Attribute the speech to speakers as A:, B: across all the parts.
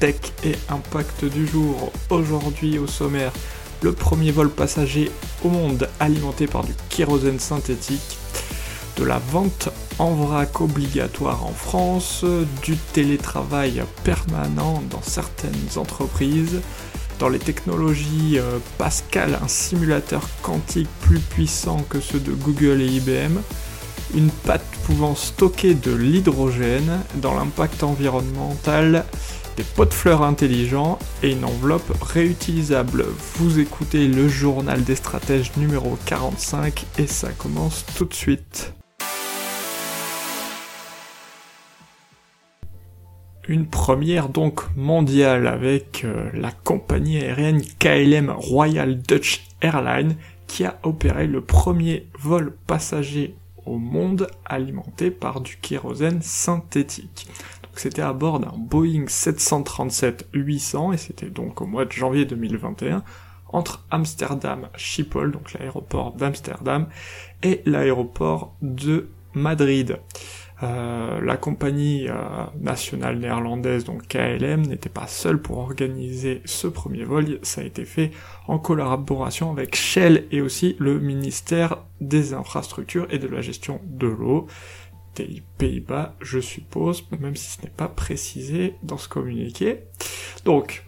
A: tech et impact du jour. Aujourd'hui au sommaire, le premier vol passager au monde alimenté par du kérosène synthétique, de la vente en vrac obligatoire en France, du télétravail permanent dans certaines entreprises, dans les technologies euh, Pascal, un simulateur quantique plus puissant que ceux de Google et IBM, une pâte pouvant stocker de l'hydrogène dans l'impact environnemental des pots de fleurs intelligents et une enveloppe réutilisable. Vous écoutez le journal des stratèges numéro 45 et ça commence tout de suite. Une première donc mondiale avec euh, la compagnie aérienne KLM Royal Dutch Airlines qui a opéré le premier vol passager au monde alimenté par du kérosène synthétique. C'était à bord d'un Boeing 737-800 et c'était donc au mois de janvier 2021 entre Amsterdam Schiphol, donc l'aéroport d'Amsterdam, et l'aéroport de Madrid. Euh, la compagnie euh, nationale néerlandaise, donc KLM, n'était pas seule pour organiser ce premier vol, ça a été fait en collaboration avec Shell et aussi le ministère des infrastructures et de la gestion de l'eau Pays-Bas, je suppose, même si ce n'est pas précisé dans ce communiqué. Donc,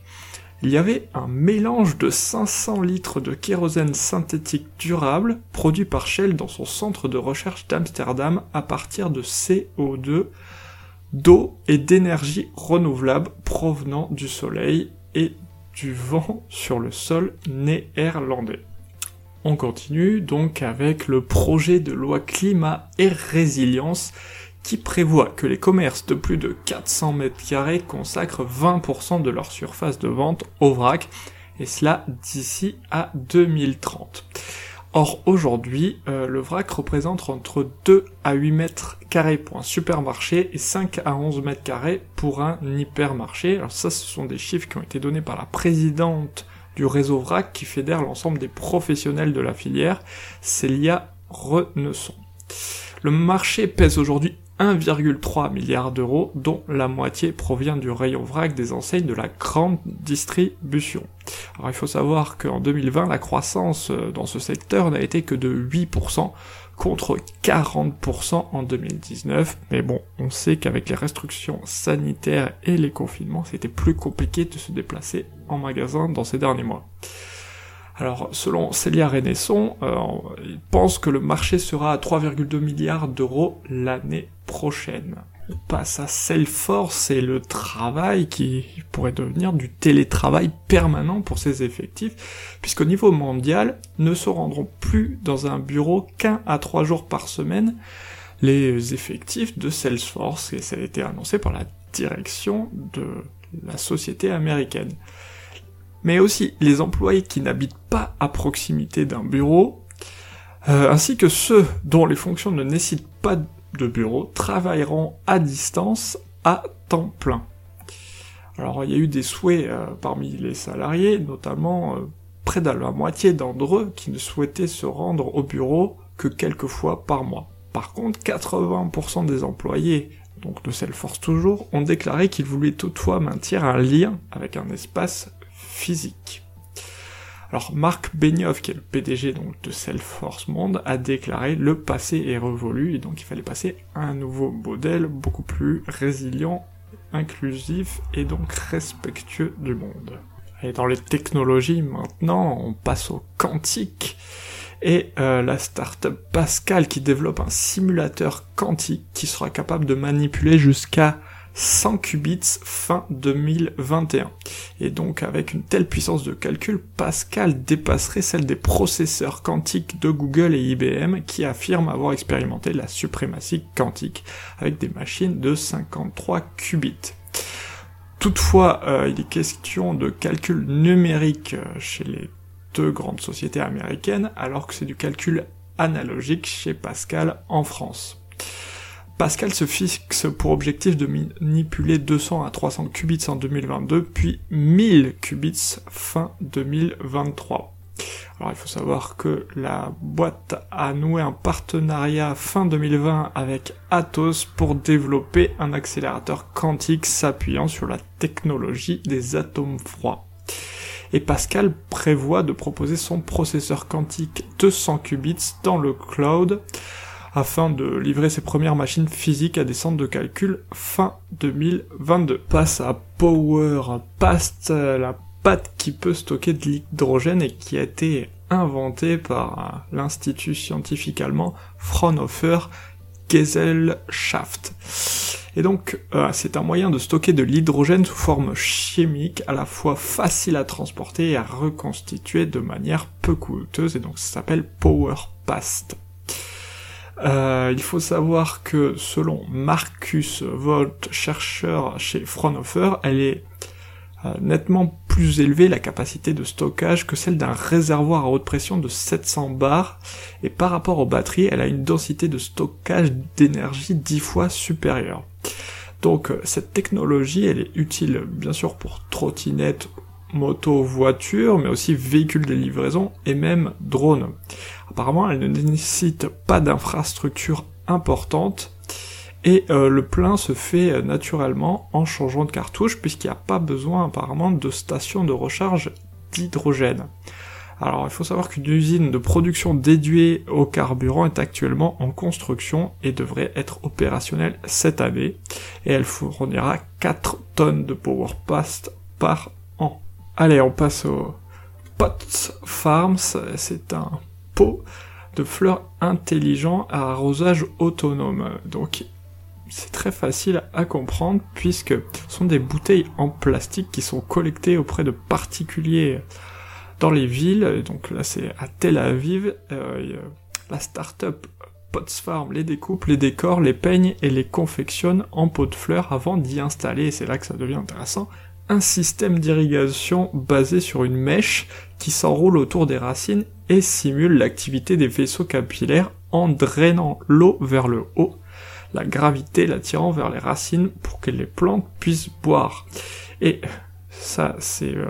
A: il y avait un mélange de 500 litres de kérosène synthétique durable produit par Shell dans son centre de recherche d'Amsterdam à partir de CO2, d'eau et d'énergie renouvelable provenant du soleil et du vent sur le sol néerlandais. On continue donc avec le projet de loi climat et résilience qui prévoit que les commerces de plus de 400 mètres carrés consacrent 20% de leur surface de vente au vrac, et cela d'ici à 2030. Or aujourd'hui, euh, le vrac représente entre 2 à 8 mètres carrés pour un supermarché et 5 à 11 mètres carrés pour un hypermarché. Alors ça, ce sont des chiffres qui ont été donnés par la présidente du réseau vrac qui fédère l'ensemble des professionnels de la filière, Célia Renesson. Le marché pèse aujourd'hui 1,3 milliard d'euros, dont la moitié provient du rayon vrac des enseignes de la grande distribution. Alors il faut savoir qu'en 2020, la croissance euh, dans ce secteur n'a été que de 8%, contre 40% en 2019. Mais bon, on sait qu'avec les restrictions sanitaires et les confinements, c'était plus compliqué de se déplacer en magasin dans ces derniers mois. Alors, selon Célia Renesson, euh, il pense que le marché sera à 3,2 milliards d'euros l'année prochaine. On passe à Salesforce et le travail qui pourrait devenir du télétravail permanent pour ses effectifs, puisqu'au niveau mondial, ne se rendront plus dans un bureau qu'un à trois jours par semaine les effectifs de Salesforce, et ça a été annoncé par la direction de la société américaine mais aussi les employés qui n'habitent pas à proximité d'un bureau, euh, ainsi que ceux dont les fonctions ne nécessitent pas de bureau, travailleront à distance à temps plein. Alors il y a eu des souhaits euh, parmi les salariés, notamment euh, près de la moitié d'entre eux qui ne souhaitaient se rendre au bureau que quelques fois par mois. Par contre, 80% des employés, donc de Salesforce toujours, ont déclaré qu'ils voulaient toutefois maintenir un lien avec un espace physique. Alors Marc Benioff, qui est le PDG donc de Salesforce Monde, a déclaré le passé est révolu et donc il fallait passer à un nouveau modèle beaucoup plus résilient, inclusif et donc respectueux du monde. Et dans les technologies maintenant, on passe au quantique et euh, la startup Pascal qui développe un simulateur quantique qui sera capable de manipuler jusqu'à 100 qubits fin 2021. Et donc avec une telle puissance de calcul, Pascal dépasserait celle des processeurs quantiques de Google et IBM qui affirment avoir expérimenté la suprématie quantique avec des machines de 53 qubits. Toutefois, euh, il est question de calcul numérique euh, chez les deux grandes sociétés américaines, alors que c'est du calcul analogique chez Pascal en France. Pascal se fixe pour objectif de manipuler 200 à 300 qubits en 2022, puis 1000 qubits fin 2023. Alors il faut savoir que la boîte a noué un partenariat fin 2020 avec Atos pour développer un accélérateur quantique s'appuyant sur la technologie des atomes froids. Et Pascal prévoit de proposer son processeur quantique 200 qubits dans le cloud afin de livrer ses premières machines physiques à des centres de calcul fin 2022. Passe à Power la qui peut stocker de l'hydrogène et qui a été inventé par l'institut scientifique allemand Fraunhofer Gesellschaft. Et donc, euh, c'est un moyen de stocker de l'hydrogène sous forme chimique, à la fois facile à transporter et à reconstituer de manière peu coûteuse, et donc ça s'appelle Power Past. Euh, il faut savoir que selon Marcus Volt, chercheur chez Fraunhofer, elle est euh, nettement plus élevée la capacité de stockage que celle d'un réservoir à haute pression de 700 bars, et par rapport aux batteries, elle a une densité de stockage d'énergie 10 fois supérieure. Donc euh, cette technologie, elle est utile bien sûr pour trottinettes, moto, voitures, mais aussi véhicules de livraison et même drones. Apparemment, elle ne nécessite pas d'infrastructure importante et euh, le plein se fait euh, naturellement en changeant de cartouche puisqu'il n'y a pas besoin apparemment de station de recharge d'hydrogène. Alors il faut savoir qu'une usine de production déduée au carburant est actuellement en construction et devrait être opérationnelle cette année et elle fournira 4 tonnes de Power Past par an. Allez, on passe au Pots Farms, c'est un pot de fleurs intelligent à arrosage autonome. Donc c'est très facile à comprendre puisque ce sont des bouteilles en plastique qui sont collectées auprès de particuliers dans les villes. Donc là c'est à Tel Aviv. Euh, la start-up Pots Farm les découpe, les décore, les peigne et les confectionne en pots de fleurs avant d'y installer, c'est là que ça devient intéressant, un système d'irrigation basé sur une mèche qui s'enroule autour des racines et simule l'activité des vaisseaux capillaires en drainant l'eau vers le haut la gravité l'attirant vers les racines pour que les plantes puissent boire. Et ça, c'est euh,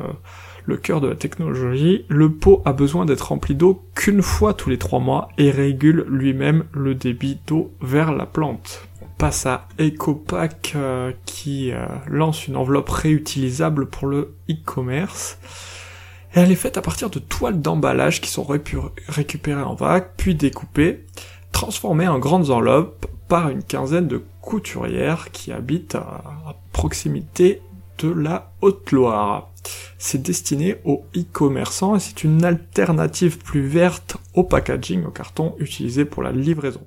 A: le cœur de la technologie. Le pot a besoin d'être rempli d'eau qu'une fois tous les trois mois et régule lui-même le débit d'eau vers la plante. Passe à EcoPack euh, qui euh, lance une enveloppe réutilisable pour le e-commerce. Elle est faite à partir de toiles d'emballage qui sont récupérées en vague, puis découpées, transformées en grandes enveloppes par une quinzaine de couturières qui habitent à, proximité de la Haute-Loire. C'est destiné aux e-commerçants et c'est une alternative plus verte au packaging, au carton utilisé pour la livraison.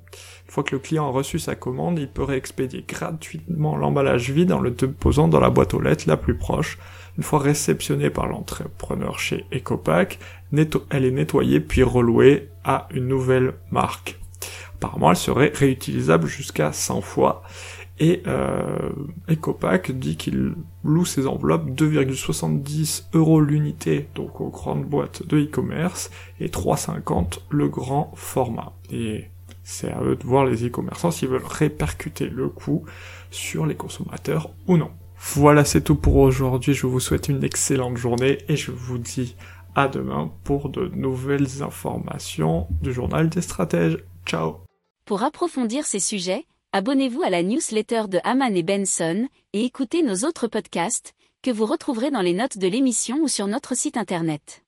A: Une fois que le client a reçu sa commande, il peut réexpédier gratuitement l'emballage vide en le déposant dans la boîte aux lettres la plus proche. Une fois réceptionnée par l'entrepreneur chez Ecopack, elle est nettoyée puis relouée à une nouvelle marque. Apparemment, elle serait réutilisable jusqu'à 100 fois. Et euh, Ecopack dit qu'il loue ses enveloppes 2,70 euros l'unité, donc aux grandes boîtes de e-commerce, et 3,50 le grand format. C'est à eux de voir les e-commerçants s'ils veulent répercuter le coût sur les consommateurs ou non. Voilà, c'est tout pour aujourd'hui. Je vous souhaite une excellente journée et je vous dis à demain pour de nouvelles informations du journal des stratèges. Ciao
B: pour approfondir ces sujets, abonnez-vous à la newsletter de Haman et Benson et écoutez nos autres podcasts que vous retrouverez dans les notes de l'émission ou sur notre site internet.